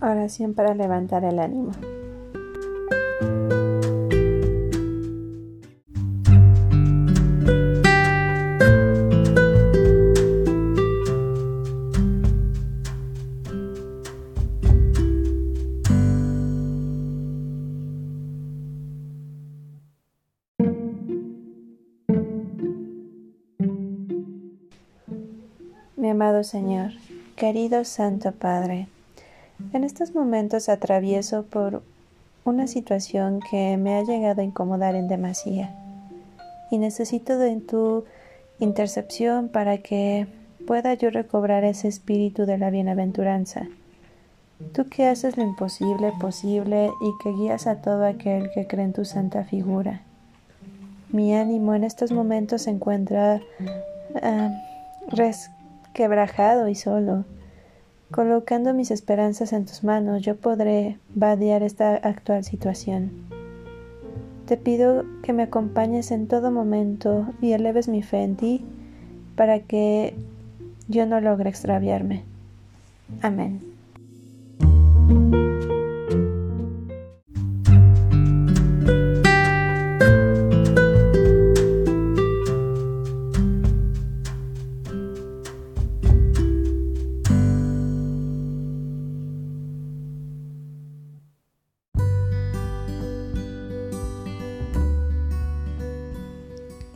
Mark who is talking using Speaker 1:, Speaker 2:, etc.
Speaker 1: Oración para levantar el ánimo. Mi amado Señor, querido Santo Padre, en estos momentos atravieso por una situación que me ha llegado a incomodar en demasía y necesito de tu intercepción para que pueda yo recobrar ese espíritu de la bienaventuranza. Tú que haces lo imposible posible y que guías a todo aquel que cree en tu santa figura. Mi ánimo en estos momentos se encuentra uh, resquebrajado y solo Colocando mis esperanzas en tus manos, yo podré vadear esta actual situación. Te pido que me acompañes en todo momento y eleves mi fe en ti para que yo no logre extraviarme. Amén.